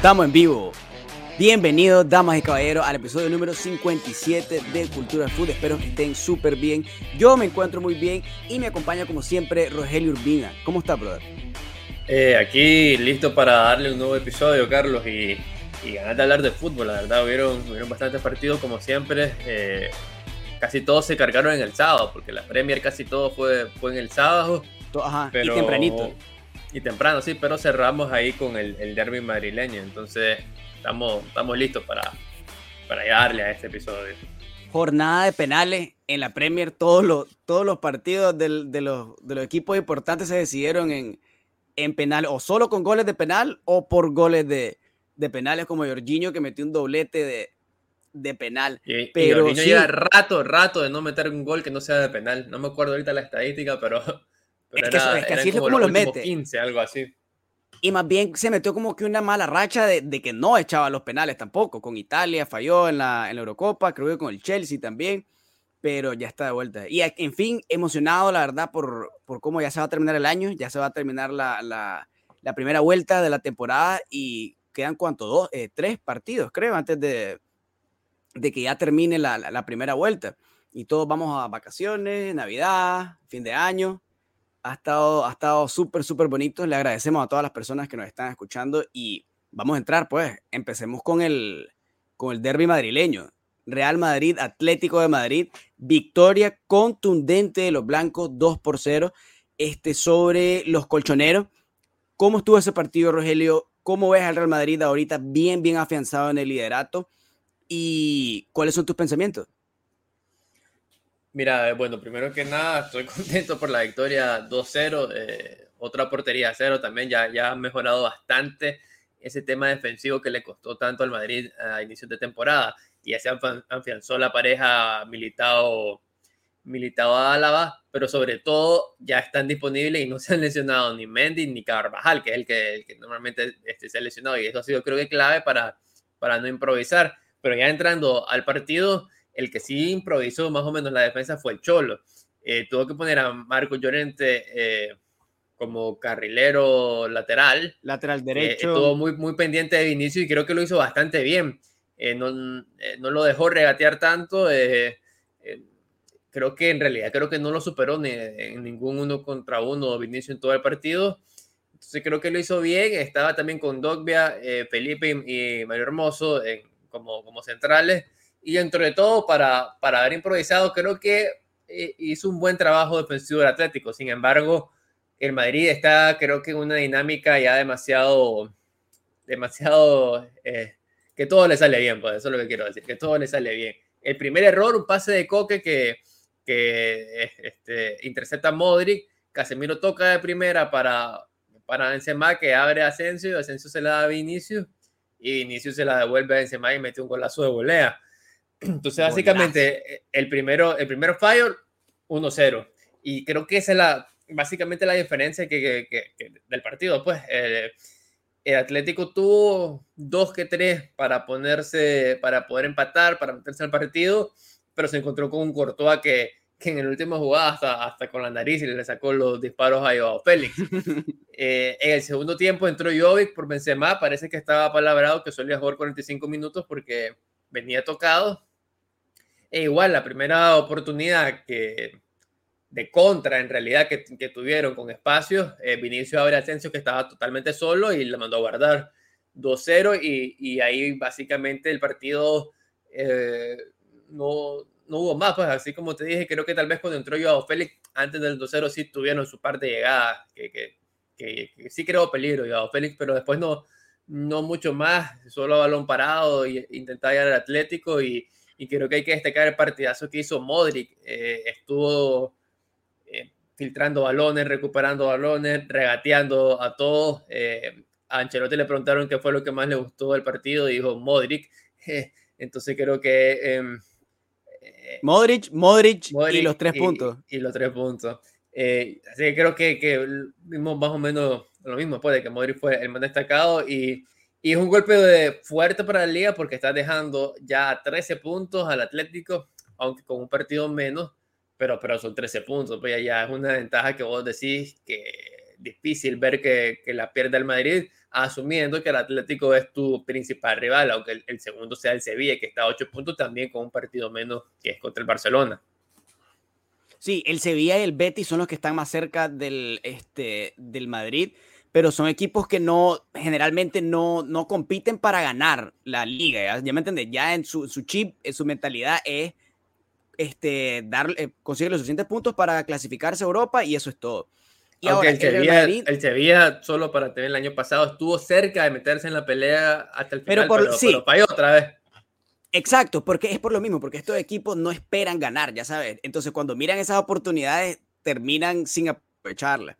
Estamos en vivo. Bienvenidos, damas y caballeros, al episodio número 57 de Cultura Food. Espero que estén súper bien. Yo me encuentro muy bien y me acompaña, como siempre, Rogelio Urbina. ¿Cómo está, brother? Eh, aquí listo para darle un nuevo episodio, Carlos, y, y ganar de hablar de fútbol. La verdad, hubieron, hubieron bastantes partidos, como siempre. Eh, casi todos se cargaron en el sábado, porque la Premier casi todo fue, fue en el sábado. Ajá, pero, y tempranito. Y temprano, sí, pero cerramos ahí con el, el derby madrileño. Entonces, estamos, estamos listos para, para darle a este episodio. Jornada de penales en la Premier. Todos los, todos los partidos del, de, los, de los equipos importantes se decidieron en, en penal, o solo con goles de penal, o por goles de, de penales, como Jorginho que metió un doblete de, de penal. Y, pero y lleva rato, rato de no meter un gol que no sea de penal. No me acuerdo ahorita la estadística, pero es, que, es que así es como los mete. 15, algo así. Y más bien se metió como que una mala racha de, de, que no echaba los penales tampoco. Con Italia falló en la, en la Eurocopa, creo que con el Chelsea también, pero ya está de vuelta. Y en fin, emocionado la verdad por, por cómo ya se va a terminar el año, ya se va a terminar la, la, la primera vuelta de la temporada y quedan cuánto, dos, eh, tres partidos creo, antes de, de que ya termine la, la primera vuelta. Y todos vamos a vacaciones, Navidad, fin de año ha estado, ha estado súper, súper bonito. Le agradecemos a todas las personas que nos están escuchando y vamos a entrar, pues. Empecemos con el, con el derby madrileño. Real Madrid, Atlético de Madrid, victoria contundente de los blancos, 2 por 0, este, sobre los colchoneros. ¿Cómo estuvo ese partido, Rogelio? ¿Cómo ves al Real Madrid ahorita bien, bien afianzado en el liderato? ¿Y cuáles son tus pensamientos? Mira, bueno, primero que nada, estoy contento por la victoria 2-0. Eh, otra portería 0 también, ya, ya ha mejorado bastante ese tema defensivo que le costó tanto al Madrid a inicios de temporada. Y ya se afianzó la pareja Militao, Militao Álava, pero sobre todo ya están disponibles y no se han lesionado ni Mendy ni Carvajal, que es el que, que normalmente este, se ha lesionado. Y eso ha sido, creo que, clave para, para no improvisar. Pero ya entrando al partido el que sí improvisó más o menos la defensa fue el Cholo. Eh, tuvo que poner a Marco Llorente eh, como carrilero lateral. Lateral derecho. estuvo muy, muy pendiente de Vinicio y creo que lo hizo bastante bien. Eh, no, no, lo dejó regatear tanto. creo que en realidad creo que no lo superó ni en ningún uno contra uno Vinicio en todo el partido. Entonces creo que lo hizo bien. Estaba también con Dogbia, Felipe y Mario Hermoso como, como centrales y dentro de todo, para, para haber improvisado, creo que eh, hizo un buen trabajo defensivo del Atlético. Sin embargo, el Madrid está, creo que en una dinámica ya demasiado, demasiado, eh, que todo le sale bien, pues eso es lo que quiero decir, que todo le sale bien. El primer error, un pase de Coque que, que este, intercepta Modric, Casemiro toca de primera para, para Benzema, que abre a Asensio, Asensio se la da a Vinicius, y Vinicius se la devuelve a Benzema y mete un golazo de volea. Entonces, básicamente, eh, el primero, el primero fallo, 1-0. Y creo que esa es la, básicamente la diferencia que, del partido. Pues el Atlético tuvo dos que tres para ponerse, para poder empatar, para meterse al partido, pero se encontró con un Courtois que, que en el último jugada hasta, hasta con la nariz y le sacó los disparos a Joao Félix. Eh, en el segundo tiempo entró Jovic por Benzema, parece que estaba palabrado que solía jugar 45 minutos porque venía tocado e igual, la primera oportunidad que de contra en realidad que, que tuvieron con espacios, eh, Vinicio abre Asensio que estaba totalmente solo y le mandó a guardar 2-0 y, y, ahí básicamente el partido eh, no, no, hubo más, pues así como te dije, creo que tal vez cuando entró yo a Félix antes del 2-0 sí tuvieron su parte de llegada, que, que, que, sí creó peligro yo Félix, pero después no, no mucho más, solo balón parado e intentar llegar al Atlético y y creo que hay que destacar el partidazo que hizo Modric. Eh, estuvo eh, filtrando balones, recuperando balones, regateando a todos. Eh, a Ancelotti le preguntaron qué fue lo que más le gustó del partido y dijo Modric. entonces creo que... Em, Modric, Modric, y los tres puntos. Y, los tres puntos. así que creo que, que vimos más o menos lo mismo, puede de que Modric fue el más destacado y y es un golpe fuerte para la liga porque está dejando ya 13 puntos al Atlético, aunque con un partido menos, pero, pero son 13 puntos. Pues ya es una ventaja que vos decís que difícil ver que, que la pierde el Madrid, asumiendo que el Atlético es tu principal rival, aunque el, segundo sea el Sevilla, que está a 8 puntos también con un partido menos que es contra el Barcelona. Sí, el Sevilla y el Betis son los que están más cerca del, este, del Madrid, pero son equipos que no, generalmente no, no compiten para ganar la liga, ¿ya, me entiendes? Ya en su, su chip, en su mentalidad es este, dar, eh, conseguir los suficientes puntos para clasificarse a Europa y eso es todo. Y ahora, el, Sevilla, solo para tener el año pasado, estuvo cerca de meterse en la pelea hasta el final, pero, pero, falló otra vez. Exacto, porque es por lo mismo, porque estos equipos no esperan ganar, ya sabes. Entonces, cuando miran esas oportunidades, terminan sin aprovecharlas.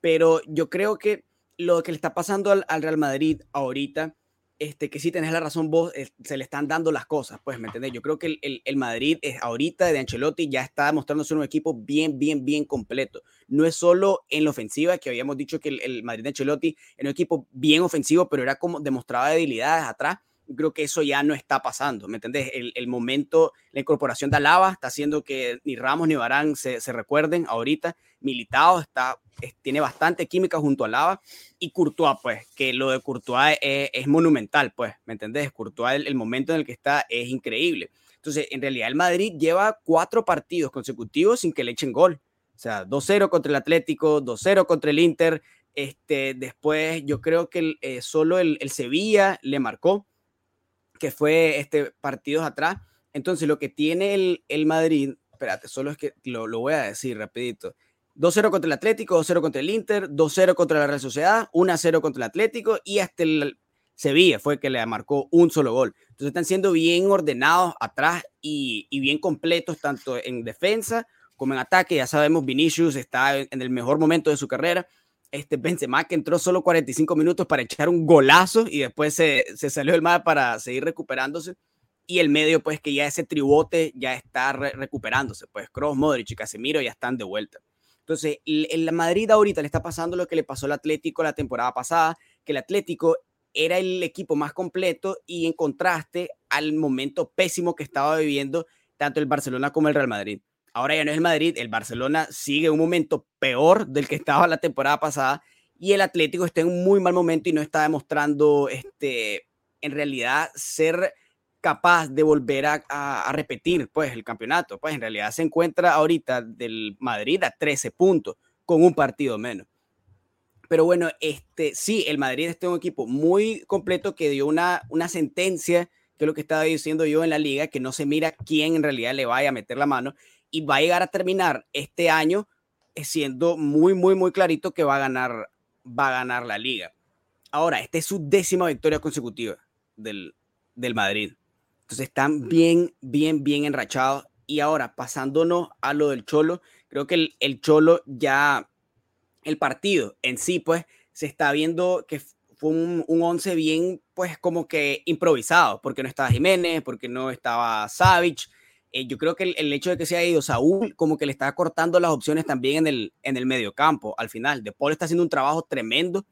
Pero yo creo que lo que le está pasando al, al Real Madrid ahorita este, que sí tenés la razón vos, eh, se le están dando las cosas, pues, ¿me entendés? Yo creo que el, el, Madrid es ahorita de Ancelotti ya está mostrándose un equipo bien, bien, bien completo. No es solo en la ofensiva, que habíamos dicho que el, Madrid de Ancelotti era un equipo bien ofensivo, pero era como demostraba debilidades atrás. Creo que eso ya no está pasando, ¿me entendés? El, el, momento, la incorporación de Alaba está haciendo que ni Ramos ni Barán se, se recuerden ahorita. Militado está, tiene bastante química junto a Lava y Courtois, pues, que lo de Courtois es, monumental, pues, ¿me entendés? Courtois, el, momento en el que está es increíble. Entonces, en realidad el Madrid lleva cuatro partidos consecutivos sin que le echen gol. O sea, 2-0 contra el Atlético, 2-0 contra el Inter. Este, después yo creo que eh, solo el, Sevilla le marcó, que fue este, partidos atrás. Entonces, lo que tiene el, el Madrid, espérate, solo es que lo, lo voy a decir rapidito. 2-0 contra el Atlético, 2-0 contra el Inter, 2-0 contra la Real Sociedad, 1-0 contra el Atlético y hasta el Sevilla fue que le marcó un solo gol. Entonces están siendo bien ordenados atrás y, bien completos tanto en defensa como en ataque. Ya sabemos, Vinicius está en el mejor momento de su carrera. Este Benzema que entró solo 45 minutos para echar un golazo y después se, salió del mar para seguir recuperándose. Y el medio, pues que ya ese tribote ya está recuperándose. Pues Kroos, Modric y Casemiro ya están de vuelta. Entonces, en la Madrid ahorita le está pasando lo que le pasó al Atlético la temporada pasada, que el Atlético era el equipo más completo y en contraste al momento pésimo que estaba viviendo tanto el Barcelona como el Real Madrid. Ahora ya no es el Madrid, el Barcelona sigue un momento peor del que estaba la temporada pasada y el Atlético está en un muy mal momento y no está demostrando este, en realidad ser capaz de volver a, repetir pues el campeonato. Pues en realidad se encuentra ahorita del Madrid a 13 puntos con un partido menos. Pero bueno, este sí, el Madrid es un equipo muy completo que dio una, una sentencia, que es lo que estaba diciendo yo en la liga, que no se mira quién en realidad le vaya a meter la mano y va a llegar a terminar este año eh, siendo muy, muy, muy clarito que va a ganar, va a ganar la liga. Ahora, esta es su décima victoria consecutiva del, del Madrid. Entonces están bien, bien, bien enrachados. Y ahora, pasándonos a lo del Cholo, creo que el, el Cholo ya, el partido en sí, pues, se está viendo que fue un, un once bien, pues, como que improvisado, porque no estaba Jiménez, porque no estaba Savage. Eh, yo creo que el, el, hecho de que se haya ido Saúl, como que le está cortando las opciones también en el, en el medio campo al final. De Paul está haciendo un trabajo tremendo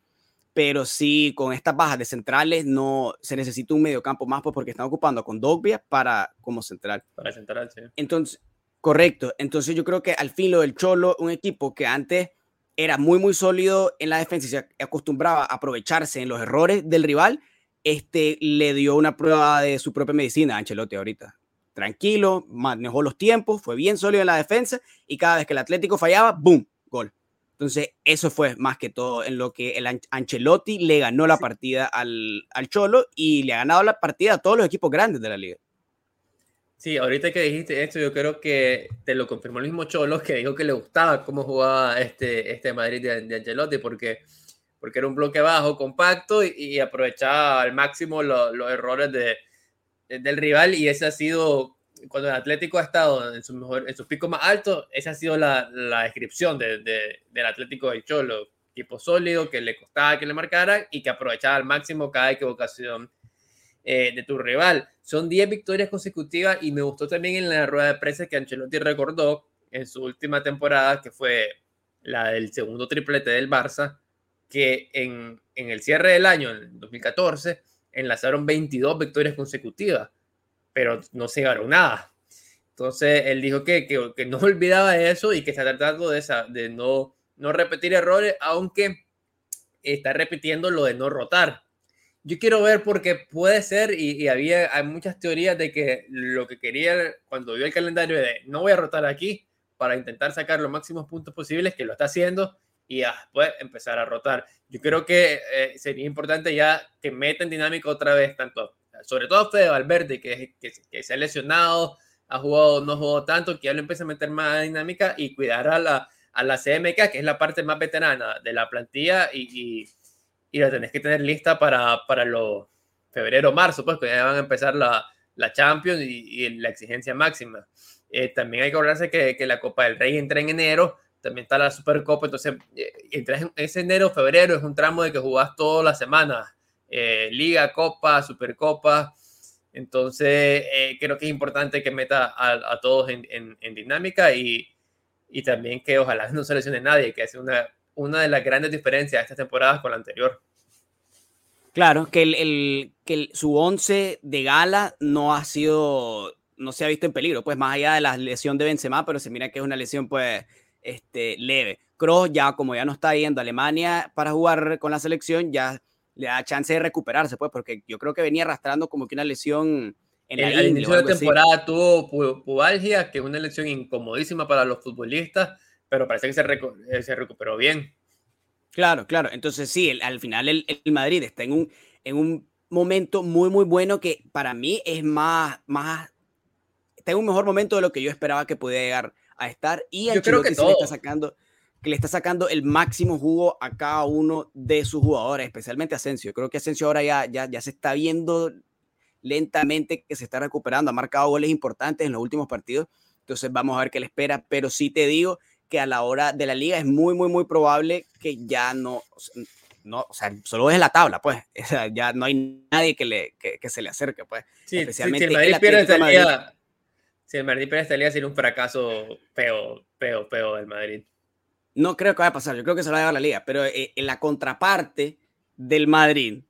pero sí con estas bajas de centrales no se necesita un mediocampo más pues, porque están ocupando con Dogbia para como central. Para central, sí. Entonces, correcto. Entonces yo creo que al fin lo del Cholo, un equipo que antes era muy muy sólido en la defensa y se acostumbraba a aprovecharse en los errores del rival, este le dio una prueba de su propia medicina a Ancelotti ahorita. Tranquilo, manejó los tiempos, fue bien sólido en la defensa y cada vez que el Atlético fallaba, ¡boom! Gol. Entonces, eso fue más que todo en lo que el Ancelotti le ganó la partida al, al, Cholo y le ha ganado la partida a todos los equipos grandes de la liga. Sí, ahorita que dijiste esto, yo creo que te lo confirmó el mismo Cholo que dijo que le gustaba cómo jugaba este, este Madrid de, Ancelotti, porque, porque era un bloque bajo, compacto y, aprovechaba al máximo los errores de, del rival y ese ha sido cuando el Atlético ha estado en su, mejor, en su pico más alto, esa ha sido la, la descripción de, del Atlético de Cholo. Equipo sólido, que le costaba que le marcara y que aprovechaba al máximo cada equivocación eh, de tu rival. Son 10 victorias consecutivas y me gustó también en la rueda de prensa que Ancelotti recordó en su última temporada, que fue la del segundo triplete del Barça, que en, en el cierre del año, en 2014, enlazaron 22 victorias consecutivas pero no se llevaron nada. Entonces él dijo que, que, no olvidaba eso y que está tratando de, de no, no repetir errores, aunque está repitiendo lo de no rotar. Yo quiero ver porque puede ser, y, había hay muchas teorías de que lo que quería cuando vio el calendario de no voy a rotar aquí para intentar sacar los máximos puntos posibles, que lo está haciendo, y después empezar a rotar. Yo creo que eh, sería importante ya que metan dinámica otra vez, tanto, sobre todo Fede Valverde, que, que, que se ha lesionado, ha jugado, no jugó tanto, que ya lo empieza a meter más dinámica y cuidar a la, a la CMK, que es la parte más veterana de la plantilla, y, y, y la tenés que tener lista para, para los febrero, marzo, pues, que ya van a empezar la, la Champions y, y la exigencia máxima. Eh, también hay que acordarse que, que, la Copa del Rey entra en enero, también está la Supercopa, entonces eh, en ese enero, febrero es un tramo de que jugás todas las semanas, eh, Liga, Copa, Supercopa, entonces eh, creo que es importante que meta a, a todos en, en, en dinámica y, y, también que ojalá no se lesione nadie, que es una, una de las grandes diferencias de estas temporadas con la anterior. Claro, que, el, el que el, su once de gala no ha sido no se ha visto en peligro, pues más allá de la lesión de Benzema, pero se mira que es una lesión pues este, leve. Kroos ya como ya no está yendo a Alemania para jugar con la selección, ya le da chance de recuperarse, pues, porque yo creo que venía arrastrando como que una lesión en el, Al inicio de la temporada así. tuvo pubalgia, que es una lesión incomodísima para los futbolistas, pero parece que se, recu se recuperó bien. Claro, claro. Entonces sí, el, al final el, el, Madrid está en un, en un momento muy, muy bueno que para mí es más, más está en un mejor momento de lo que yo esperaba que pudiera llegar a estar. Y yo creo que le está sacando que le está sacando el máximo jugo a cada uno de sus jugadores, especialmente Asensio. Creo que Asensio ahora ya, ya, ya se está viendo lentamente que se está recuperando, ha marcado goles importantes en los últimos partidos, entonces vamos a ver qué le espera, pero sí te digo que a la hora de la liga es muy, muy, muy probable que ya no, no o sea, solo es la tabla, pues, o sea, ya no hay nadie que, le, que, que se le acerque, pues, sí, especialmente sí, el Madrid pierde esta liga, si el Madrid pierde esta liga sería un fracaso peo, peo, peo del Madrid. No creo que vaya a pasar, yo creo que se va a llevar la liga, pero eh, en la contraparte del Madrid,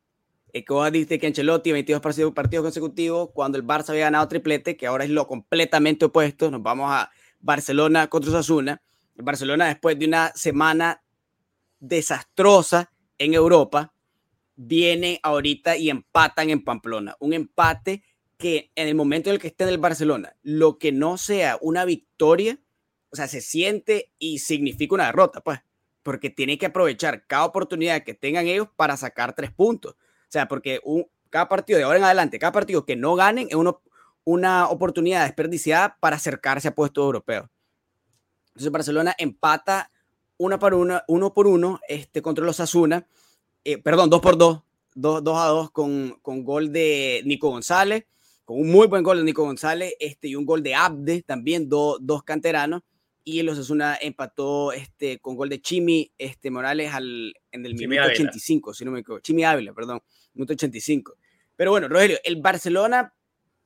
eh, que vos dijiste que Ancelotti 22 partidos, consecutivos, cuando el Barça había ganado triplete, que ahora es lo completamente opuesto, nos vamos a Barcelona contra Osasuna. El Barcelona después de una semana desastrosa en Europa, viene ahorita y empatan en Pamplona, un empate que en el momento en el que esté en el Barcelona, lo que no sea una victoria, o sea, se siente y significa una derrota, pues, porque tiene que aprovechar cada oportunidad que tengan ellos para sacar tres puntos. O sea, porque un, cada partido de ahora en adelante, cada partido que no ganen es uno, una oportunidad desperdiciada para acercarse a puestos europeos. Entonces Barcelona empata una por una, uno por uno este, contra los Asuna, eh, perdón, dos por dos, dos, dos a dos con, con gol de Nico González con un muy buen gol de Nico González este, y un gol de Abde, también do, dos canteranos. Y el Osasuna empató este, con gol de Chimi este, Morales al, en el Chimi minuto Ávila. 85, si no me equivoco. Chimi Ávila, perdón, minuto 85. Pero bueno, Rogelio, el Barcelona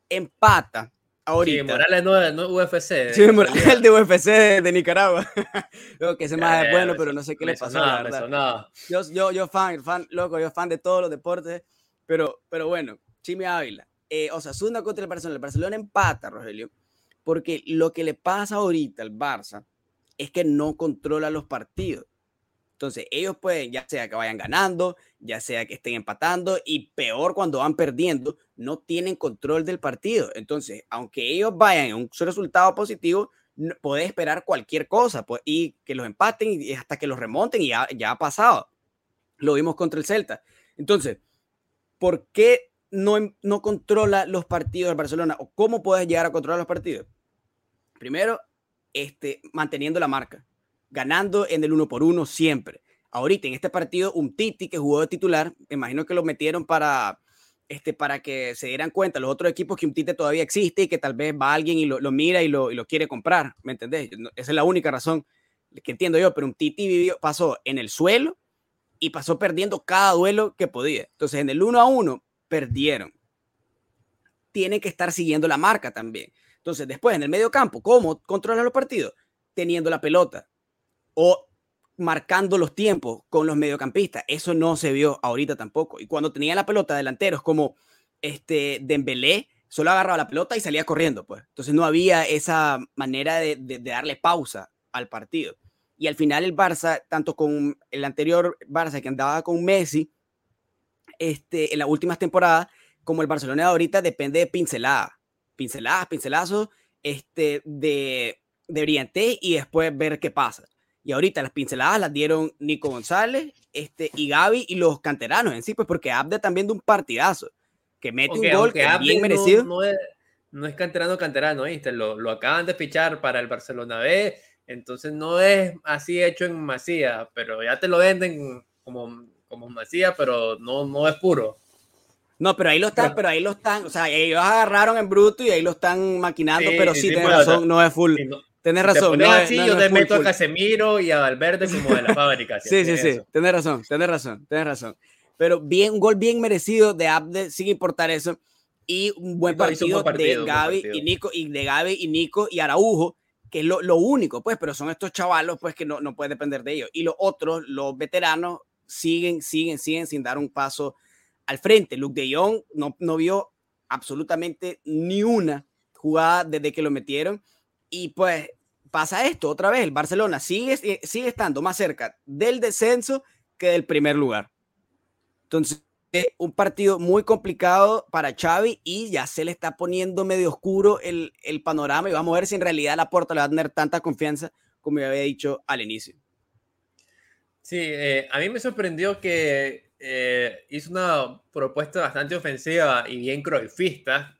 empata ahorita. Sí, Morales no es no UFC. Sí, Morales el de UFC de, de Nicaragua. Creo que ese más es bueno, pero no sé qué le pasó. Nada, la verdad. Yo, yo, yo fan, fan, loco, yo fan de todos los deportes, pero, pero bueno, Chimi Ávila eh, Osasuna contra el Barcelona. El Barcelona empata, Rogelio, porque lo que le pasa ahorita al Barça es que no controla los partidos. Entonces, ellos pueden, ya sea que vayan ganando, ya sea que estén empatando, y peor cuando van perdiendo, no tienen control del partido. Entonces, aunque ellos vayan en un resultado positivo, no, puede esperar cualquier cosa pues, y que los empaten y hasta que los remonten, y ya, ya ha pasado. Lo vimos contra el Celta. Entonces, ¿por qué no, no controla los partidos del Barcelona o cómo puedes llegar a controlar los partidos. Primero, este, manteniendo la marca, ganando en el uno por uno siempre. Ahorita en este partido, un Titi que jugó de titular, me imagino que lo metieron para, este, para que se dieran cuenta los otros equipos que un Tite todavía existe y que tal vez va alguien y lo, mira y lo, y lo, quiere comprar, ¿me entendés? Esa es la única razón que entiendo yo, pero un Titi vivió, pasó en el suelo y pasó perdiendo cada duelo que podía. Entonces, en el uno a uno, perdieron. Tiene que estar siguiendo la marca también. Entonces, después en el medio campo, ¿cómo controlar los partidos? Teniendo la pelota o marcando los tiempos con los mediocampistas. Eso no se vio ahorita tampoco. Y cuando tenía la pelota delanteros como este Dembélé, solo agarraba la pelota y salía corriendo, pues. Entonces no había esa manera de, de darle pausa al partido. Y al final el Barça, tanto con el anterior Barça que andaba con Messi, este, en las últimas temporadas, como el Barcelona de ahorita, depende de pinceladas, pinceladas, pincelazos este, de, de brillante y después ver qué pasa. Y ahorita las pinceladas las dieron Nico González este, y Gaby y los canteranos en sí, pues porque Abde también de un partidazo, que mete un gol que bien merecido. No, es, no, es, canterano, canterano, ¿viste? Lo, lo, acaban de fichar para el Barcelona B, entonces no es así hecho en Masía, pero ya te lo venden como, como Masía, pero no, no es puro. No, pero ahí lo están, pero, ahí lo están, o sea, ellos agarraron en bruto y ahí lo están maquinando, pero sí, sí razón, no es full. Tienes razón. no, así, yo te meto a Casemiro y a Valverde como de la fábrica. sí, sí, sí. Tienes razón, tienes razón, tienes razón. Pero bien, un gol bien merecido de Abde, sin importar eso. Y un buen partido, de Gaby y Nico, y de Gaby y Nico y Araujo, que es lo, lo, único, pues, pero son estos chavalos, pues, que no, no puede depender de ellos. Y los otros, los veteranos, siguen, siguen, siguen sin dar un paso al frente. Luke de Jong no, no vio absolutamente ni una jugada desde que lo metieron y pues pasa esto otra vez, el Barcelona sigue, eh, sigue estando más cerca del descenso que del primer lugar. Entonces, un partido muy complicado para Xavi y ya se le está poniendo medio oscuro el, el panorama y vamos a ver si en realidad la puerta le va a tener tanta confianza como ya había dicho al inicio. Sí, eh, a mí me sorprendió que eh, hizo una propuesta bastante ofensiva y bien croifista,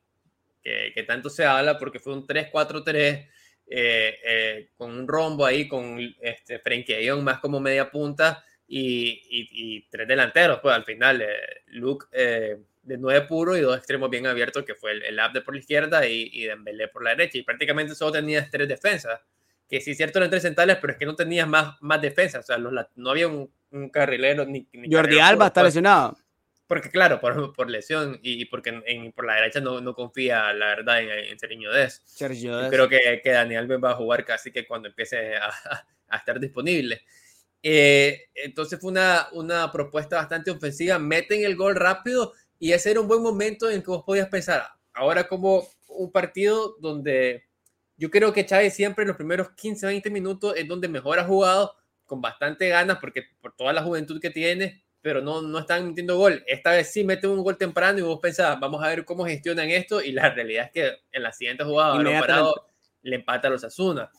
que, que tanto se habla porque fue un 3-4-3 eh, eh, con un rombo ahí, con este, Frenkie más como media punta y, tres delanteros, pues al final, eh, Luke de nueve puro y dos extremos bien abiertos, que fue el, el Abde por la izquierda y, y Dembélé por la derecha, y prácticamente solo tenías tres defensas, que sí, cierto, eran tres centrales, pero es que no tenías más, más defensas, o sea, no había un, carrilero ni, Jordi Alba está lesionado porque claro, por, por lesión y porque en, por la derecha no, no, confía, la verdad, en, en Sergio Dez. Creo que, que Daniel va a jugar casi que cuando empiece a, a estar disponible. Eh, entonces fue una, una propuesta bastante ofensiva, meten el gol rápido y ese era un buen momento en que vos podías pensar, ahora como un partido donde yo creo que Chávez siempre en los primeros 15, 20 minutos es donde mejor ha jugado, con bastante ganas, porque por toda la juventud que tiene, pero no, no están metiendo gol. Esta vez sí meten un gol temprano y vos pensás, vamos a ver cómo gestionan esto. Y la realidad es que en la siguiente jugada, parado, le empata a los Asuna.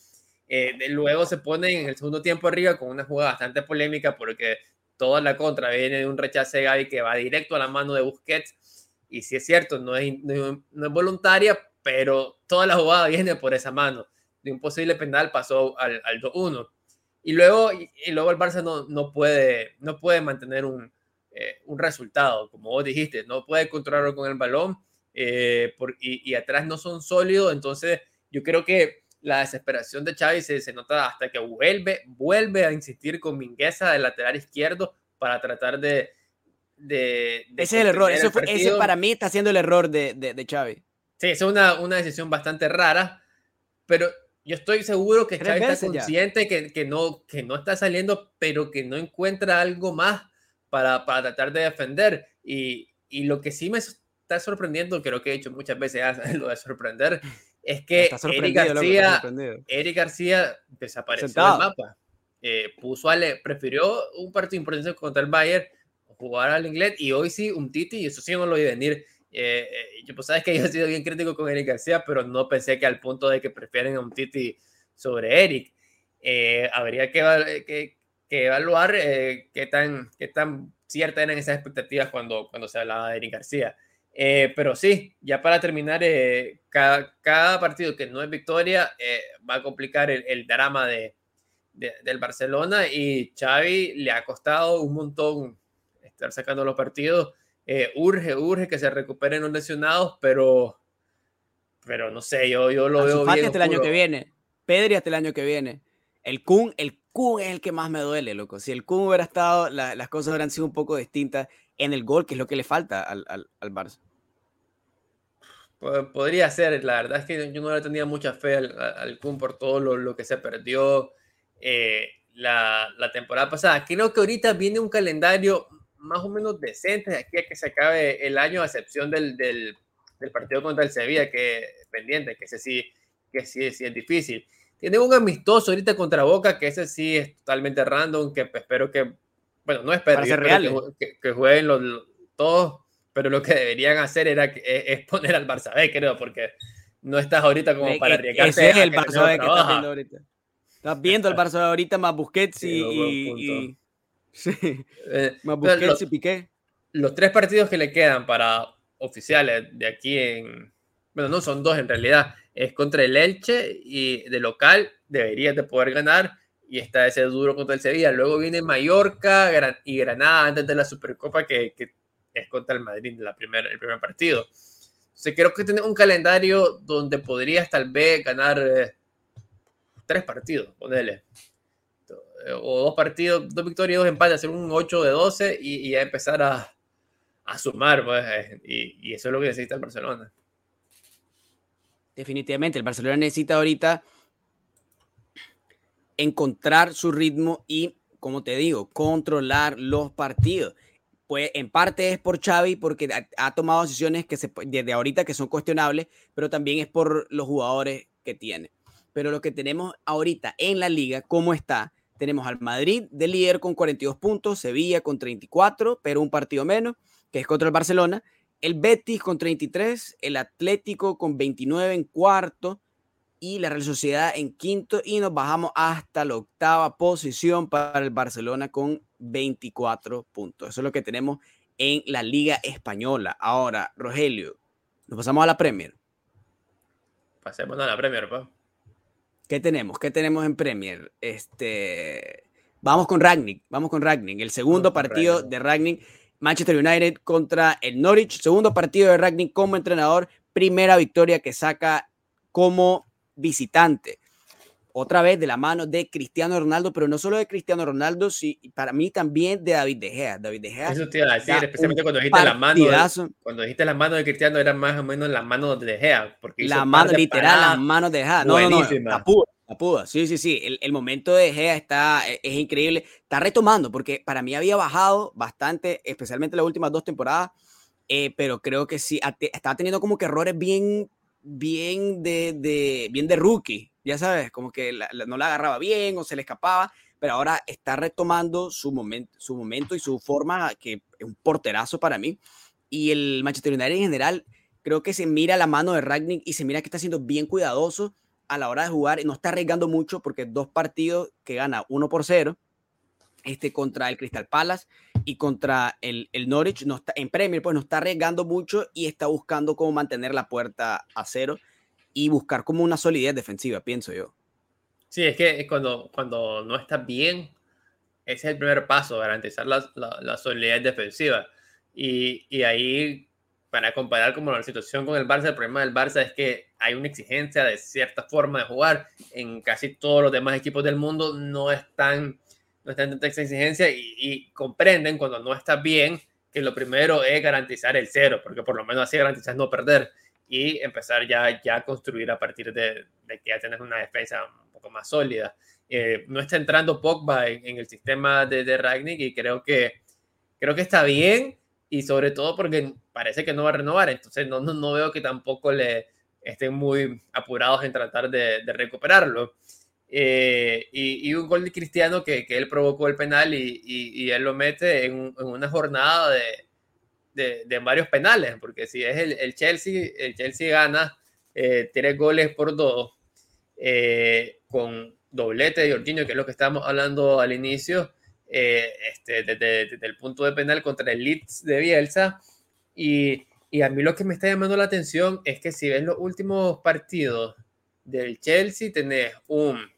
Eh, luego se ponen en el segundo tiempo arriba con una jugada bastante polémica porque toda la contra viene de un rechace de Gaby que va directo a la mano de Busquets. Y si es cierto, no es, no, es voluntaria, pero toda la jugada viene por esa mano. De un posible penal pasó al, al 2-1. Y luego, y, luego el Barça no, no, puede, no puede mantener un, eh, un resultado, como vos dijiste, no puede controlarlo con el balón eh, por, y, y, atrás no son sólidos, entonces yo creo que la desesperación de Xavi se, se, nota hasta que vuelve, vuelve a insistir con Mingueza del lateral izquierdo para tratar de... de, de ese es el error, ese, ese, para mí está siendo el error de, de, de Xavi. Sí, es una, una decisión bastante rara, pero yo estoy seguro que Xavi está consciente que, que, no, que no está saliendo, pero que no encuentra algo más para, para tratar de defender. Y, y, lo que sí me está sorprendiendo, creo que he dicho muchas veces lo de sorprender, es que Eric García, Eric García desapareció del mapa. Eh, puso ale, prefirió un partido importante contra el Bayern, jugar al inglés, y hoy sí un Titi, y eso sí no lo vi venir eh, eh, yo, pues sabes que yo he sido bien crítico con Eric García, pero no pensé que al punto de que prefieren a un Titi sobre Eric. Eh, habría que, que, que evaluar qué, tan, qué tan ciertas eran esas expectativas cuando, cuando se hablaba de Eric García. pero sí, ya para terminar, cada, cada, partido que no es victoria va a complicar el, el drama de, de, del Barcelona y Xavi le ha costado un montón estar sacando los partidos eh, urge, urge que se recuperen los lesionados, pero, pero no sé, yo, yo lo veo bien. hasta el año que viene, Pedri hasta el año que viene. El Kun, el Kun es el que más me duele, loco. Si el Kun hubiera estado, las cosas hubieran sido un poco distintas en el gol, que es lo que le falta al, al, al Barça. Podría ser, la verdad es que yo no le tenía mucha fe al, al Kun por todo lo, lo que se perdió eh, la, la, temporada pasada. Creo que ahorita viene un calendario más o menos decentes aquí a que se acabe el año, a excepción del, del, del partido contra el Sevilla, que es pendiente, que ese sí, que sí, sí es difícil. tiene un amistoso ahorita contra Boca, que ese sí es totalmente random, que espero que, bueno, no espero, que, que, jueguen los, todos, pero lo que deberían hacer era es, poner al Barça B, creo, porque no estás ahorita como para arriesgarte. Ese es el Barça B que estás viendo ahorita. Estás viendo el Barça B ahorita más Busquets y, sí, eh, más Busquets y Piqué. Los tres partidos que le quedan para oficiales de aquí en, bueno, no son dos en realidad, es contra el Elche y de local deberías de poder ganar y está ese duro contra el Sevilla. Luego viene Mallorca y Granada antes de la Supercopa que, que es contra el Madrid la primera, el primer partido. Entonces creo que tiene un calendario donde podrías tal vez ganar eh, tres partidos, ponele. O dos partidos, dos victorias y dos empates, hacer un 8 de 12 y, empezar a, a sumar. Pues, eh, y, y eso es lo que necesita el Barcelona. Definitivamente, el Barcelona necesita ahorita encontrar su ritmo y, como te digo, controlar los partidos. Pues en parte es por Xavi porque ha, tomado decisiones que se, desde ahorita que son cuestionables, pero también es por los jugadores que tiene. Pero lo que tenemos ahorita en la liga, ¿cómo está? Tenemos al Madrid de líder con 42 puntos, Sevilla con 34, pero un partido menos, que es contra el Barcelona, el Betis con 33, el Atlético con 29 en cuarto y la Real Sociedad en quinto y nos bajamos hasta la octava posición para el Barcelona con 24 puntos. Eso es lo que tenemos en la Liga Española. Ahora, Rogelio, nos pasamos a la Premier. Pasemos a la Premier, pa. ¿Qué tenemos? ¿Qué tenemos en Premier? Este, vamos con Ragnick, vamos con Ragnick, el segundo partido de Ragnick Manchester United contra el Norwich, segundo partido de Ragnick como entrenador, primera victoria que saca como visitante. Otra vez de la mano de Cristiano Ronaldo, pero no solo de Cristiano Ronaldo, sí, para mí también de David De Gea. David De Gea. Eso te iba a decir, especialmente cuando dijiste la mano. De, cuando dijiste las manos de Cristiano, eran más o menos las manos de De Gea. Porque la mano, literal, las manos de De Gea. No, no, no, puda, sí, sí, sí. El, momento de Gea está, e, es, increíble. Está retomando, porque para mí había bajado bastante, especialmente las últimas dos temporadas, eh, pero creo que sí, estaba teniendo como que errores bien, bien de, de bien de rookie, ya sabes, como que no la agarraba bien o se le escapaba, pero ahora está retomando su momento, su momento y su forma, que es un porterazo para mí. Y el Manchester United en general, creo que se mira la mano de Ragnick y se mira que está siendo bien cuidadoso a la hora de jugar y no está arriesgando mucho porque dos partidos que gana uno por cero este, contra el Crystal Palace y contra el, el, Norwich no está, en Premier, pues no está arriesgando mucho y está buscando cómo mantener la puerta a cero y buscar como una solidez defensiva, pienso yo. Sí, es que cuando, cuando no está bien, ese es el primer paso, garantizar la, la, solidez defensiva. Y, y, ahí para comparar como la situación con el Barça, el problema del Barça es que hay una exigencia de cierta forma de jugar. En casi todos los demás equipos del mundo no están, no están tanta exigencia y, comprenden cuando no está bien que lo primero es garantizar el cero, porque por lo menos así garantizas no perder y empezar ya, ya a construir a partir de, de que ya tienes una defensa un poco más sólida. Eh, no está entrando Pogba en, el sistema de, de Ragnick y creo que, creo que está bien y sobre todo porque parece que no va a renovar, entonces no, no, no veo que tampoco le estén muy apurados en tratar de, de recuperarlo. Eh, y, un gol de Cristiano que, que él provocó el penal y, y, él lo mete en, una jornada de, de, de, varios penales, porque si es el, el Chelsea, el Chelsea gana eh, tres goles por dos, eh, con doblete de Jorginho, que es lo que estábamos hablando al inicio, eh, este, desde, el punto de penal contra el Leeds de Bielsa. Y, y, a mí lo que me está llamando la atención es que si ves los últimos partidos del Chelsea, tenés un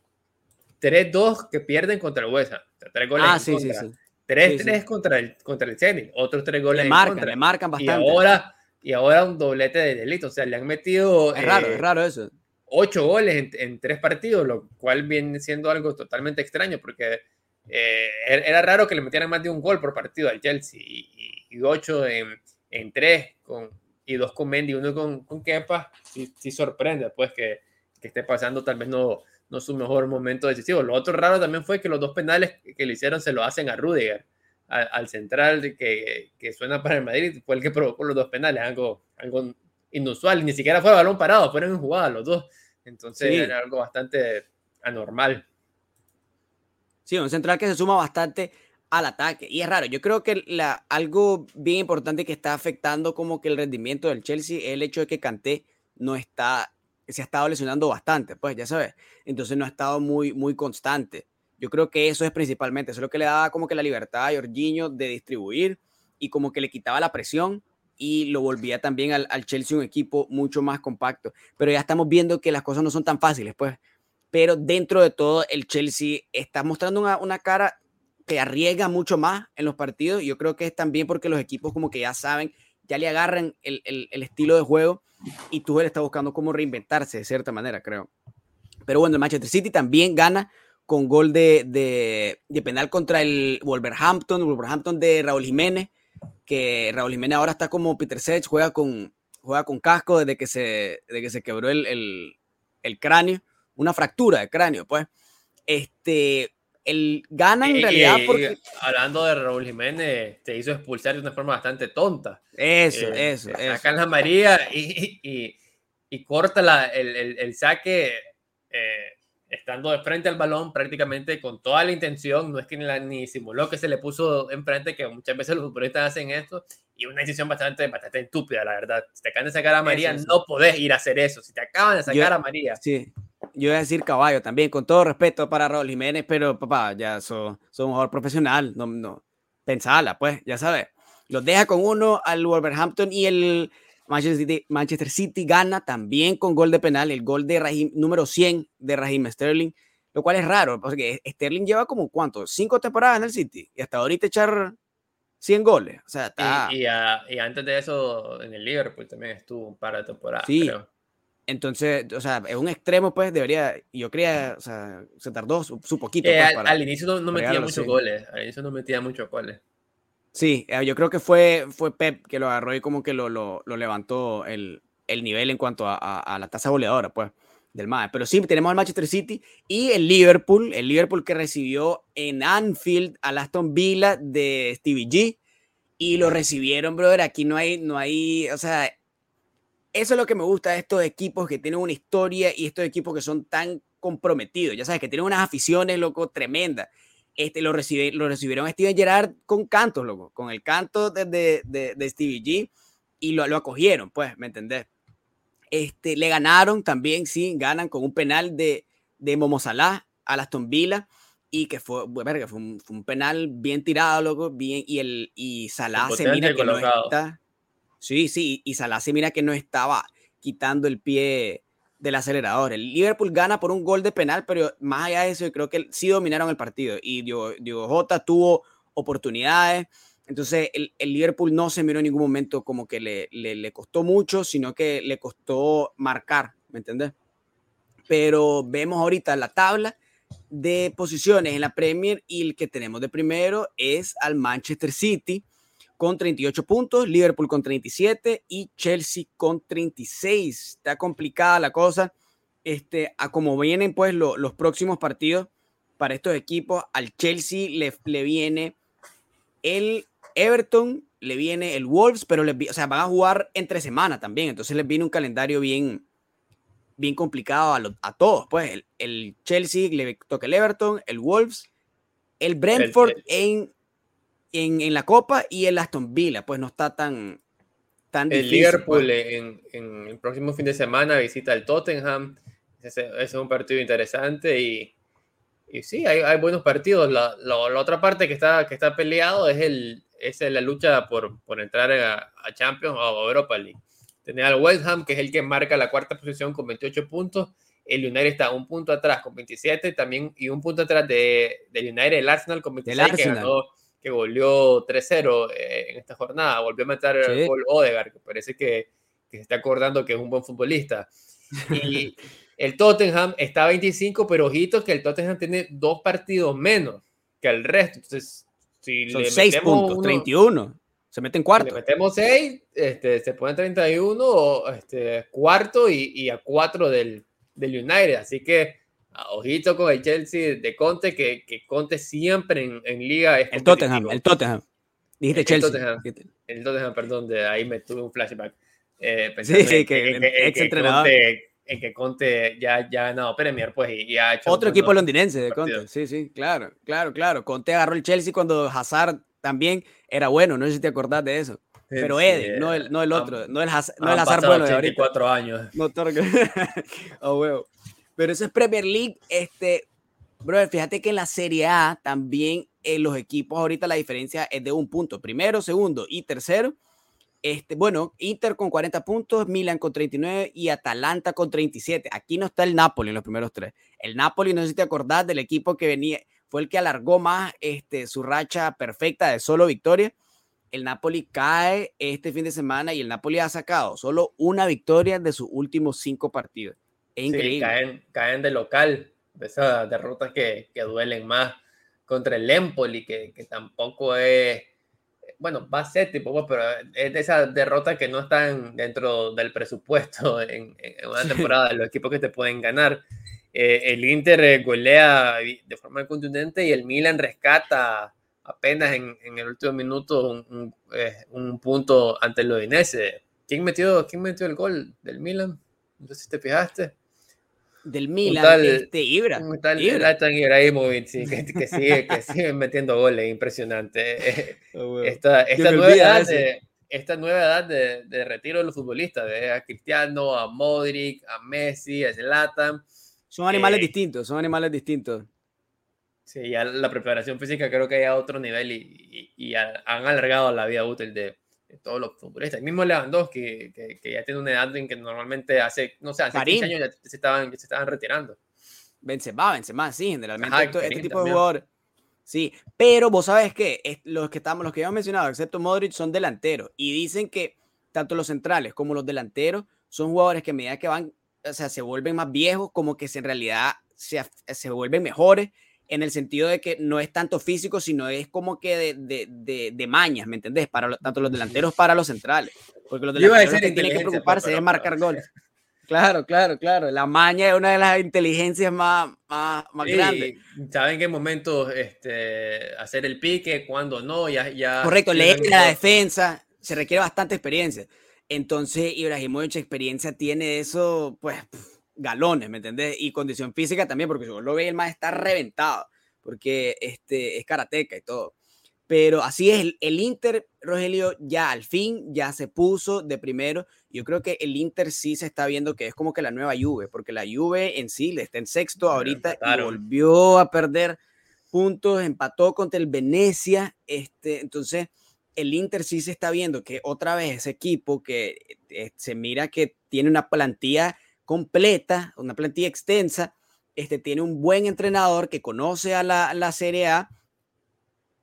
3-2 que pierden contra el West Ham. Tres goles ah, sí, sí, sí. 3-3 contra el, contra el Zenit, otros tres goles le marcan, Le marcan bastante. Y ahora, y ahora un doblete de delito, o sea, le han metido... Es raro, es raro eso. Ocho goles en, en, tres partidos, lo cual viene siendo algo totalmente extraño porque eh, er, era raro que le metieran más de un gol por partido al Chelsea y, ocho en, en, tres con, y dos con Mendy y uno con, con Kepa, sí, sorprende pues que, que, esté pasando tal vez no, no su mejor momento decisivo. Lo otro raro también fue que los dos penales que le hicieron se lo hacen a Rudiger, al central que, que, suena para el Madrid, fue el que provocó los dos penales, algo, algo inusual, ni siquiera fue balón parado, fueron en jugada los dos. Entonces era algo bastante anormal. Sí, un central que se suma bastante al ataque. Y es raro, yo creo que la, algo bien importante que está afectando como que el rendimiento del Chelsea es el hecho de que Kanté no está, se ha estado lesionando bastante, pues ya sabes. Entonces no ha estado muy, muy constante. Yo creo que eso es principalmente, eso es lo que le daba como que la libertad a Jorginho de distribuir y como que le quitaba la presión y lo volvía también al, Chelsea un equipo mucho más compacto. Pero ya estamos viendo que las cosas no son tan fáciles, pues. Pero dentro de todo, el Chelsea está mostrando una, cara que arriesga mucho más en los partidos. Yo creo que es también porque los equipos como que ya saben, ya le agarran el, el estilo de juego y Tuchel está buscando cómo reinventarse de cierta manera, creo. Pero bueno, el Manchester City también gana con gol de, de, de penal contra el Wolverhampton, Wolverhampton de Raúl Jiménez que Raúl Jiménez ahora está como Peter Sech, juega con, juega con casco desde que se, desde que se quebró el, el, el, cráneo, una fractura de cráneo, pues. Este, el gana en realidad porque... Hablando de Raúl Jiménez, te hizo expulsar de una forma bastante tonta. Eso, eh, eso, Sacan la María y, y, y corta la, el, el, el, saque eh, estando de frente al balón prácticamente con toda la intención, no es que ni, la, ni simuló que se le puso enfrente, que muchas veces los futbolistas hacen esto, y una decisión bastante, bastante estúpida, la verdad. Si te acaban de sacar a María, no podés ir a hacer eso. Si te acaban de sacar a María. Sí, yo voy a decir caballo también, con todo respeto para Raúl Jiménez, pero papá, ya son so un jugador profesional, no, no, pensala, pues, ya sabes. Los deja con uno al Wolverhampton y el Manchester City, Manchester City, gana también con gol de penal, el gol de Raheem, número 100 de Raheem Sterling, lo cual es raro, porque Sterling lleva como cuánto, cinco temporadas en el City y hasta ahorita echar 100 goles. O sea, está... y, y, y, antes de eso en el Liverpool también estuvo un par de temporadas. Sí. Creo. Entonces, o sea, es un extremo, pues debería, yo creía, o sea, se tardó su, su poquito. Eh, pues, al, para, al, inicio no, no metía muchos goles, al inicio no metía muchos goles. Sí, eh, yo creo que fue, fue Pep que lo agarró y como que lo, lo, lo levantó el, el, nivel en cuanto a, a, a la tasa goleadora, pues, del MAE. Pero sí, tenemos al Manchester City y el Liverpool, el Liverpool que recibió en Anfield al Aston Villa de Stevie G y lo recibieron, brother. Aquí no hay, no hay, o sea, eso es lo que me gusta de estos equipos que tienen una historia y estos equipos que son tan comprometidos, ya sabes, que tienen unas aficiones, loco, tremendas este, lo, recibe, lo recibieron a Steven Gerrard con cantos, loco, con el canto de, de, de, de Stevie G y lo, lo, acogieron, pues, ¿me entendés? Este, le ganaron también, sí, ganan con un penal de, de Momo Salah a Aston Villa y que fue, verga, fue, un, fue un penal bien tirado, loco, bien, y, el, y Salah se mira que colocado. no está, sí, sí, y Salah se mira que no estaba quitando el pie del acelerador. El Liverpool gana por un gol de penal, pero más allá de eso, yo creo que sí dominaron el partido. Y Diego, Jota tuvo oportunidades. Entonces, el, el, Liverpool no se miró en ningún momento como que le, le, le, costó mucho, sino que le costó marcar, ¿me entiendes? Pero vemos ahorita la tabla de posiciones en la Premier y el que tenemos de primero es al Manchester City con 38 puntos, Liverpool con 37 y Chelsea con 36. Está complicada la cosa. Este, a como vienen pues lo, los próximos partidos para estos equipos, al Chelsea le, le, viene el Everton, le viene el Wolves, pero les, o sea, van a jugar entre semana también, entonces les viene un calendario bien, bien complicado a, lo, a todos. Pues el, el, Chelsea le toca el Everton, el Wolves, el Brentford el, en en, en, la Copa y el Aston Villa, pues no está tan, tan el difícil. Liverpool pues. en, en, el próximo fin de semana visita el Tottenham. Ese, ese es un partido interesante y, y sí, hay, hay buenos partidos. La, la, la, otra parte que está, que está peleado es, el, es la lucha por, por entrar a, a Champions o a Europa League. Tener al West Ham, que es el que marca la cuarta posición con 28 puntos. El United está un punto atrás con 27 también y un punto atrás de, de United, el Arsenal con 26, que ganó que goleó 3-0 eh, en esta jornada, volvió a meter sí. el gol Odegaard, que parece que, que, se está acordando que es un buen futbolista. Y el Tottenham está a 25, pero ojito que el Tottenham tiene dos partidos menos que el resto. Entonces, si Son le 6 puntos, uno, 31. Se mete en cuarto. Si le metemos 6, este, se pone 31, este, cuarto y, y a 4 del, del United. Así que ojito con el Chelsea de Conte, que, que Conte siempre en, en liga es El Tottenham, el Tottenham. Dijiste el, Chelsea. Tottenham, el Tottenham, perdón, de ahí me tuve un flashback. Eh, sí, sí, que, que, que ex entrenador. Conte, en que Conte ya, ya ha ganado Premier, pues, y, ha hecho... Otro equipo londinense de Conte, sí, sí, claro, claro, claro. Conte agarró el Chelsea cuando Hazard también era bueno, no sé si te acordás de eso. Pero Eden, no el, no el otro, no el, Hazard, no el Hazard bueno de ahorita. años. No, oh, huevo. Pero eso es Premier League, este, bro, fíjate que en la Serie A también en los equipos ahorita la diferencia es de un punto. Primero, segundo y tercero este, bueno, Inter con 40 puntos, Milan con 39 y Atalanta con 37. Aquí no está el Napoli en los primeros tres. El Napoli, no sé si te acordás del equipo que venía, fue el que alargó más este, su racha perfecta de solo victoria. El Napoli cae este fin de semana y el Napoli ha sacado solo una victoria de sus últimos cinco partidos. Es increíble. caen, caen de local, de esas derrotas que, que duelen más contra el Empoli, que, que tampoco es bueno, va a tipo, pues, pero es de esas derrotas que no están dentro del presupuesto en, una temporada de los equipos que te pueden ganar. Eh, el Inter eh, golea de forma contundente y el Milan rescata apenas en, el último minuto un, eh, un, punto ante el Udinese. ¿Quién metió, ¿Quién metió el gol del Milan? No sé si te fijaste del Milan, este, Ibra. Tal, Ibra. Ibrahimovic, sí, que, que, sigue, que sigue metiendo goles, impresionante. Oh, esta, esta, nueva edad de, esta, nueva edad de, de, retiro de los futbolistas, de a Cristiano, a Modric, a Messi, a Zlatan. Son animales eh, distintos, son animales distintos. Sí, ya la preparación física creo que hay a otro nivel y, y, y han alargado la vida útil de, todos los futbolistas. El mismo Lewandowski, que, que, ya tiene una edad en que normalmente hace, no sé, hace 15 años ya se estaban, se estaban retirando. Benzema, Benzema, sí, generalmente este tipo de jugadores. Sí, pero vos sabes que los que estamos, los que ya hemos mencionado, excepto Modric, son delanteros y dicen que tanto los centrales como los delanteros son jugadores que a medida que van, o sea, se vuelven más viejos, como que en realidad se, se vuelven mejores en el sentido de que no es tanto físico, sino es como que de, de, de, de mañas, ¿me entendés? Para tanto los delanteros para los centrales. Porque los delanteros que tienen que preocuparse es marcar gol. Claro, claro, claro. La maña es una de las inteligencias más, más, más grandes. Saben qué momentos este, hacer el pique, cuando no, ya... ya Correcto, leer la defensa, se requiere bastante experiencia. Entonces, Ibrahimovic experiencia tiene eso, pues galones, ¿me entendés? Y condición física también, porque si vos lo ves, el más está reventado, porque este, es karateca y todo. Pero así es, el, Inter, Rogelio, ya al fin, ya se puso de primero. Yo creo que el Inter sí se está viendo que es como que la nueva Juve, porque la Juve en sí le está en sexto ahorita y volvió a perder puntos, empató contra el Venecia. Este, entonces, el Inter sí se está viendo que otra vez ese equipo que eh, se mira que tiene una plantilla completa, una plantilla extensa, este, tiene un buen entrenador que conoce a la, la Serie A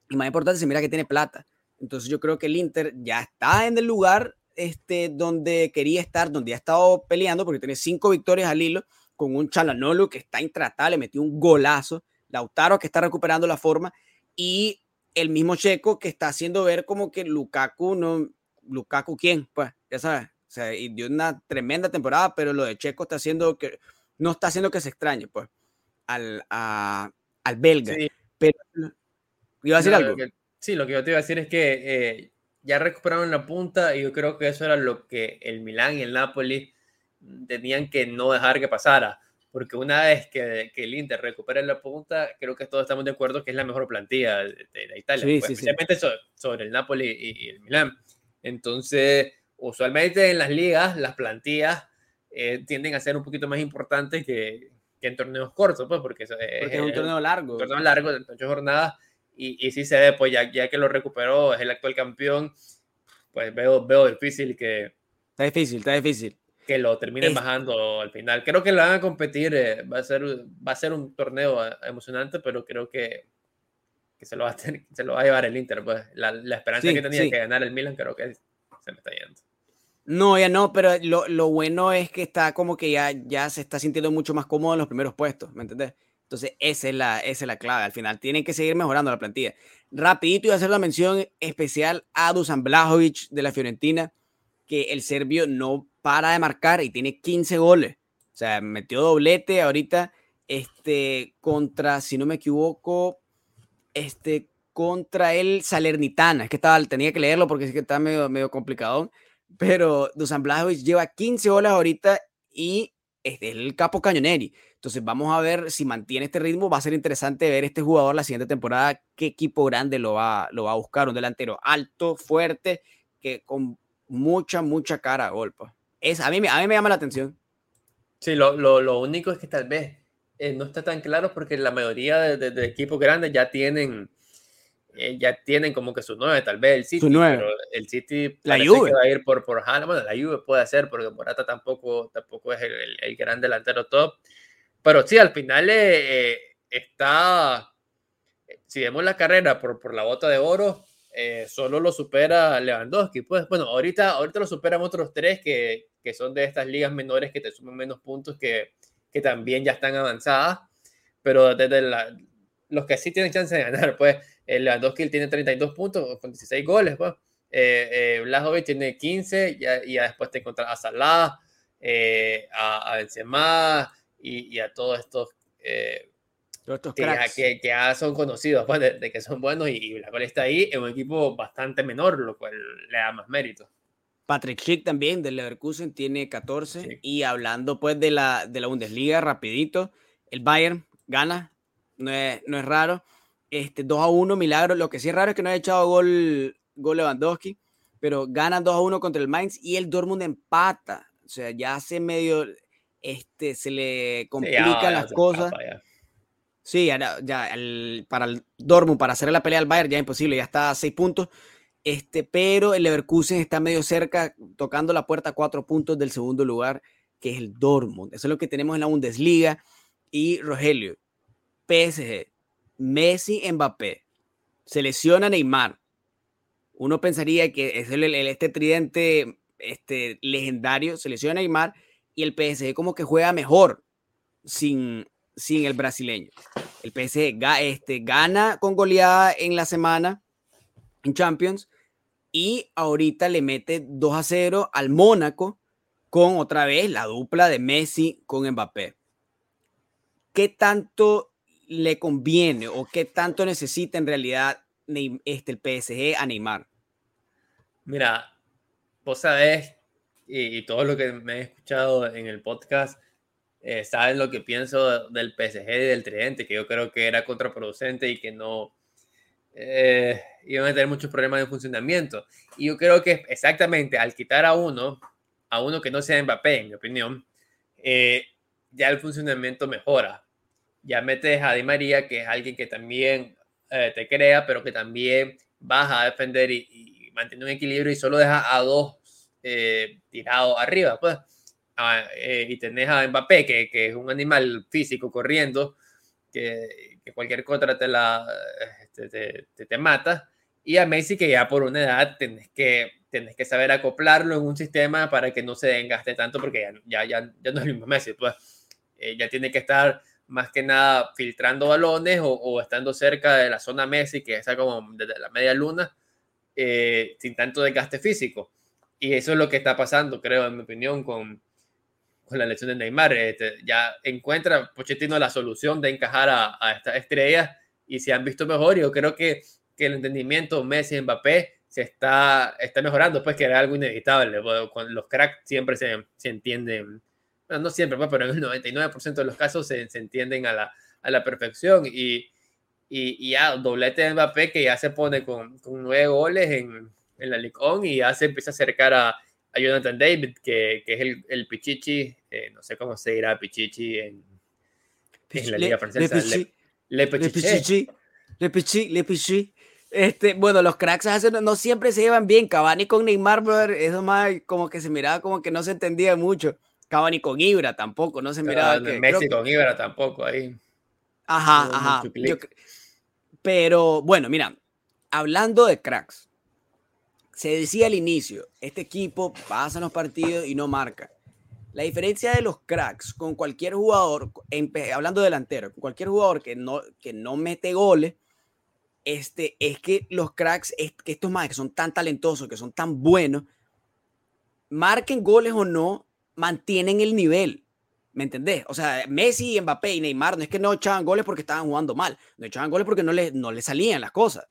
y más importante, se mira que tiene plata. Entonces yo creo que el Inter ya está en el lugar este, donde quería estar, donde ha estado peleando, porque tiene cinco victorias al hilo, con un Chalanolo que está intratable, metió un golazo, Lautaro que está recuperando la forma, y el mismo Checo que está haciendo ver como que Lukaku no, Lukaku quién, pues, ya sabes, sea, y dio una tremenda temporada, pero lo de Checo está haciendo que, no está haciendo que se extrañe, pues, al, al belga. Pero, ¿iba a decir algo? sí, lo que yo te iba a decir es que eh, ya recuperaron la punta y yo creo que eso era lo que el Milán y el Napoli tenían que no dejar que pasara. Porque una vez que, que el Inter recupere la punta, creo que todos estamos de acuerdo que es la mejor plantilla de, Italia, pues, especialmente sobre, el Napoli y, y el Milán. Entonces, usualmente en las ligas las plantillas eh, tienden a ser un poquito más importantes que, que en torneos cortos, pues, porque, es un torneo largo. Un torneo largo, de ocho jornadas, y, y sí se ve, pues ya, ya que lo recuperó, es el actual campeón, pues veo, veo difícil que... Está difícil, está difícil. Que lo terminen bajando al final. Creo que lo van a competir, eh, va, a ser, va a ser un torneo eh, emocionante, pero creo que, que se, lo va a tener, se lo va a llevar el Inter. Pues la, la esperanza que tenía que ganar el Milan creo que se me está yendo. No, ya no, pero lo, lo, bueno es que está como que ya, ya se está sintiendo mucho más cómodo en los primeros puestos, ¿me entendés? Entonces, esa es, la, esa es la clave. Al final, tienen que seguir mejorando la plantilla. Rapidito, y hacer la mención especial a Dusan Blajovic de la Fiorentina, que el serbio no para de marcar y tiene 15 goles. O sea, metió doblete ahorita este, contra, si no me equivoco, este, contra el Salernitana. Es que estaba, tenía que leerlo porque es que está medio, medio complicado pero Dusan Blajovic lleva 15 goles ahorita y es el capo Cañoneri. Entonces vamos a ver si mantiene este ritmo. Va a ser interesante ver este jugador la siguiente temporada, qué equipo grande lo va, lo va a buscar. Un delantero alto, fuerte, que con mucha, mucha cara a golpe. Es, a, mí, a mí me llama la atención. Sí, lo, lo, lo único es que tal vez eh, no está tan claro porque la mayoría de, de, equipos grandes ya tienen eh, ya tienen como que su nueve, tal vez el City, pero el City la Juve. va a ir por, por Bueno, la Juve puede ser porque Morata tampoco, tampoco es el, el, gran delantero top. Pero sí, al final eh, está, si vemos la carrera por, por la bota de oro, solo lo supera Lewandowski. Pues bueno, ahorita, ahorita lo superan otros tres que, que son de estas ligas menores que te suman menos puntos que, que también ya están avanzadas, pero desde la, los que sí tienen chance de ganar, pues el Lewandowski tiene 32 puntos con 16 goles, pues. Eh, eh tiene 15 y ya, después te encuentras a Salah, eh, a, a, Benzema y, y, a todos estos, eh, que, ya, que, que, ya son conocidos pues, de, que son buenos y, y la cual está ahí en un equipo bastante menor, lo cual le da más mérito. Patrick Schick también del Leverkusen tiene 14 y hablando pues de la, de la Bundesliga rapidito, el Bayern gana, no es, no es raro, este 2 a 1 milagro, lo que sí es raro es que no haya echado gol, gol Lewandowski, pero gana 2 a 1 contra el Mainz y el Dortmund empata, o sea, ya hace medio, este, se le complican las cosas. Sí, ya, ya el, para el Dortmund, para hacer la pelea al Bayern ya es imposible, ya está a 6 puntos este, pero el Leverkusen está medio cerca, tocando la puerta a cuatro puntos del segundo lugar, que es el Dortmund. Eso es lo que tenemos en la Bundesliga. Y Rogelio, PSG, Messi, Mbappé, selecciona Neymar. Uno pensaría que es el, este tridente este, legendario, selecciona Neymar y el PSG como que juega mejor sin, sin el brasileño. El PSG este, gana con goleada en la semana en Champions y ahorita le mete 2 a 0 al Mónaco con otra vez la dupla de Messi con Mbappé. ¿Qué tanto le conviene o qué tanto necesita en realidad este, el PSG a Neymar? Mira, vos sabés, y, todo lo que me he escuchado en el podcast, eh, saben lo que pienso del PSG y del Tridente, que yo creo que era contraproducente y que no, eh, iban a tener muchos problemas de funcionamiento. Y yo creo que exactamente al quitar a uno, a uno que no sea Mbappé, en mi opinión, eh, ya el funcionamiento mejora. Ya metes a Di María, que es alguien que también eh, te crea, pero que también baja a defender y, y, mantiene un equilibrio y solo deja a dos eh, tirados arriba, pues. Ah, y tenés a Mbappé, que, que, es un animal físico corriendo, que, que cualquier contra te la te, te, te, mata. Y a Messi que ya por una edad tenés que, tenés que saber acoplarlo en un sistema para que no se desgaste tanto porque ya, ya, ya, no es el mismo Messi. Pues eh, ya tiene que estar más que nada filtrando balones o, o, estando cerca de la zona Messi, que está como desde la media luna, eh, sin tanto desgaste físico. Y eso es lo que está pasando, creo, en mi opinión, con, con la elección de Neymar. Este, ya encuentra Pochettino la solución de encajar a, a estas estrellas y se han visto mejor. Yo creo que, que el entendimiento Messi-Mbappé se está, está mejorando, pues que era algo inevitable. Los cracks siempre se, se entienden, no siempre, pues, pero en el 99% de los casos se, se entienden a la, a la perfección. Y, y, y, ya, doblete de Mbappé que ya se pone con, con nueve goles en, en la Licón y ya se empieza a acercar a, a Jonathan David, que, que es el, el Pichichi, eh, no sé cómo se dirá Pichichi en, en la Liga Francesa. Le Pichichi. Le Pichi, Le Pichi. Este, bueno, los cracks no siempre se llevan bien. Cavani con Neymar, brother, eso más como que se miraba como que no se entendía mucho. Cavani con Ibra tampoco, no se miraba. que, Messi con Ibra tampoco ahí. Ajá, ajá. pero bueno, mira, hablando de cracks, se decía al inicio, este equipo pasa los partidos y no marca. La diferencia de los cracks con cualquier jugador, hablando delantero, con cualquier jugador que no, que no mete goles, este, es que los cracks, es que estos más que son tan talentosos, que son tan buenos, marquen goles o no, mantienen el nivel. ¿Me entendés? O sea, Messi, Mbappé y Neymar no es que no echaban goles porque estaban jugando mal, no echaban goles porque no les, no les salían las cosas.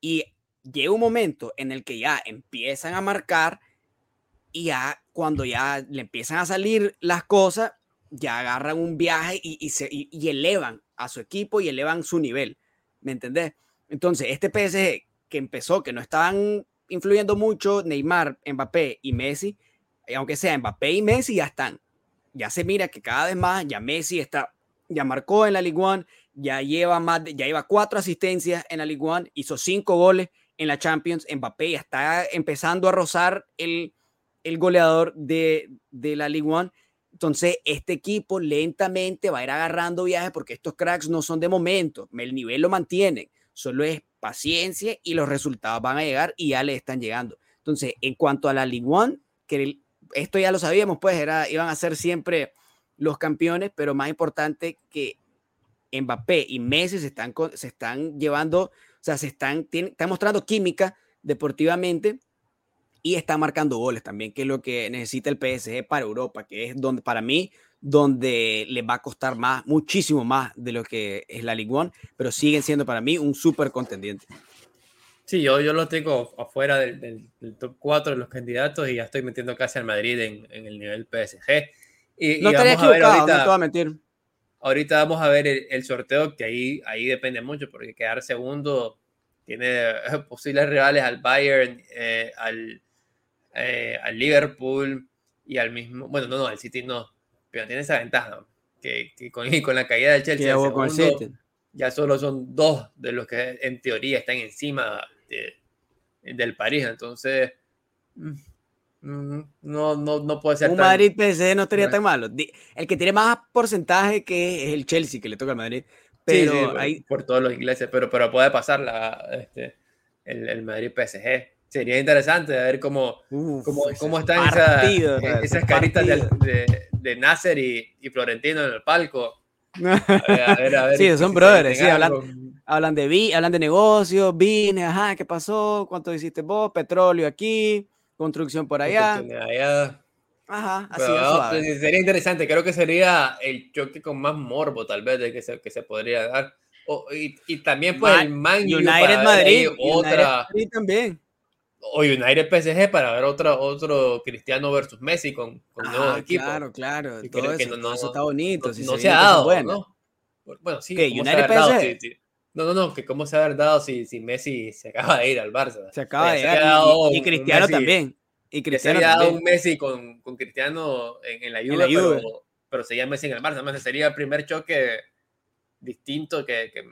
Y llega un momento en el que ya empiezan a marcar y ya cuando ya le empiezan a salir las cosas, ya agarran un viaje y, se, y, elevan a su equipo y elevan su nivel. ¿Me entendés? Entonces, este PSG que empezó, que no estaban influyendo mucho Neymar, Mbappé y Messi, aunque sea Mbappé y Messi, ya están. Ya se mira que cada vez más, ya Messi está, ya marcó en la Ligue 1, ya lleva más, ya lleva cuatro asistencias en la Ligue 1, hizo cinco goles en la Champions. Mbappé ya está empezando a rozar el, el goleador de, de la Ligue 1. Entonces, este equipo lentamente va a ir agarrando viajes porque estos cracks no son de momento, el nivel lo mantienen, solo es paciencia y los resultados van a llegar y ya le están llegando. Entonces, en cuanto a la Ligue 1, que esto ya lo sabíamos, pues era, iban a ser siempre los campeones, pero más importante que Mbappé y Messi se están, se están llevando, o sea, se están, están mostrando química deportivamente y está marcando goles también, que es lo que necesita el PSG para Europa, que es donde para mí donde le va a costar más, muchísimo más de lo que es la Ligue 1, pero siguen siendo para mí un súper contendiente. Sí, yo, yo lo tengo afuera del, top 4 de los candidatos y ya estoy metiendo casi al Madrid en, el nivel PSG. Y, no estaría equivocado, ahorita, no te voy a mentir. Ahorita vamos a ver el, sorteo, que ahí, ahí depende mucho, porque quedar segundo tiene posibles rivales al Bayern, eh, al, eh, al Liverpool y al mismo, bueno, no, no, al City no, pero tiene esa ventaja, que, con, con, la caída del Chelsea ya solo son dos de los que en teoría están encima del París, entonces mm, mm, no, no, no puede ser un Madrid PSG no estaría tan malo. El que tiene más porcentaje que es el Chelsea, que le toca al Madrid, pero sí, por todos los ingleses, pero, pero puede pasar la, este, el, el Madrid PSG sería interesante ver cómo, cómo, cómo están esas caritas de, de, Nasser y, y, Florentino en el palco. A ver, a ver, sí, son brothers, sí, hablan, hablan, de vi, hablan de negocios, vine, ajá, ¿qué pasó? ¿Cuánto hiciste vos? Petróleo aquí, construcción por allá. Ajá, así es Sería interesante, creo que sería el choque con más morbo, tal vez, de que se, que se podría dar. y, y, también pues el Man United Madrid, otra... Madrid también o United PSG para ver otro, otro Cristiano versus Messi con, con ah, nuevo equipo. Claro, claro, todo, eso, no, eso, está bonito. No, se, ha dado, bueno. Bueno, sí, United PSG? No, no, no, que cómo se ha dado si, si Messi se acaba de ir al Barça. Se acaba de ir. Y, Cristiano también. Y Cristiano se ha dado un Messi con, con Cristiano en, en, la Juve, Pero, pero sería Messi en el Barça. sería el primer choque distinto que, que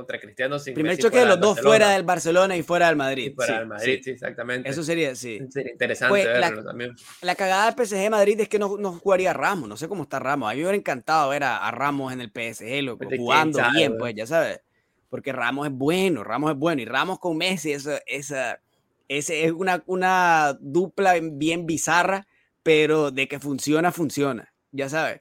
contra Cristiano sin Primer choque de los dos fuera del Barcelona y fuera del Madrid. fuera del Madrid, sí. exactamente. Eso sería, sí. Sería interesante pues, verlo la, también. La cagada del PSG Madrid es que no, no, jugaría Ramos. No sé cómo está Ramos. A mí me hubiera encantado ver a, Ramos en el PSG, loco, jugando bien, pues, ya sabes. Porque Ramos es bueno, Ramos es bueno. Y Ramos con Messi, esa, esa, ese es una, una dupla bien bizarra, pero de que funciona, funciona. Ya sabes.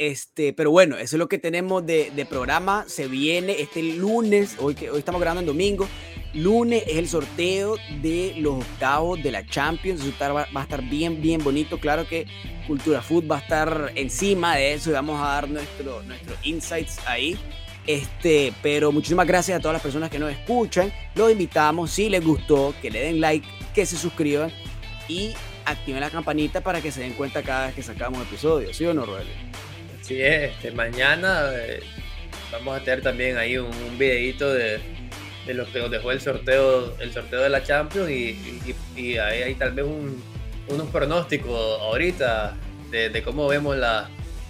Este, pero bueno, eso es lo que tenemos de, programa. Se viene este lunes, hoy, que, hoy estamos grabando en domingo. Lunes es el sorteo de los octavos de la Champions. Eso va, a estar bien, bien bonito. Claro que Cultura Food va a estar encima de eso y vamos a dar nuestro, nuestros insights ahí. Este, pero muchísimas gracias a todas las personas que nos escuchan. Los invitamos, si les gustó, que le den like, que se suscriban y activen la campanita para que se den cuenta cada vez que sacamos episodios. ¿Sí o no, Rogelio? Sí, este, mañana eh, vamos a tener también ahí un, videito de, de, lo que nos dejó el sorteo, el sorteo de la Champions y, ahí hay tal vez un, unos pronósticos ahorita de, cómo vemos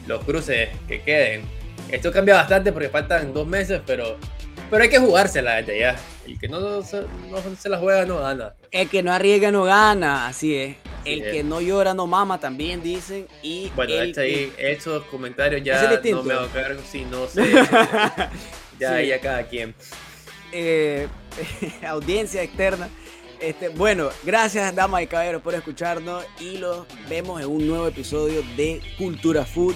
los cruces que queden. Esto cambia bastante porque faltan dos meses, pero, pero hay que jugársela desde ya. El que no se, no se la juega no gana. El que no arriesga no gana, así es. El que no llora no mama también dicen. Y bueno, este ahí, esos comentarios ya no me hago cargo si no sé. ya, ya cada quien. Eh, audiencia externa. Este, bueno, gracias damas y caballeros por escucharnos y los vemos en un nuevo episodio de Cultura Food.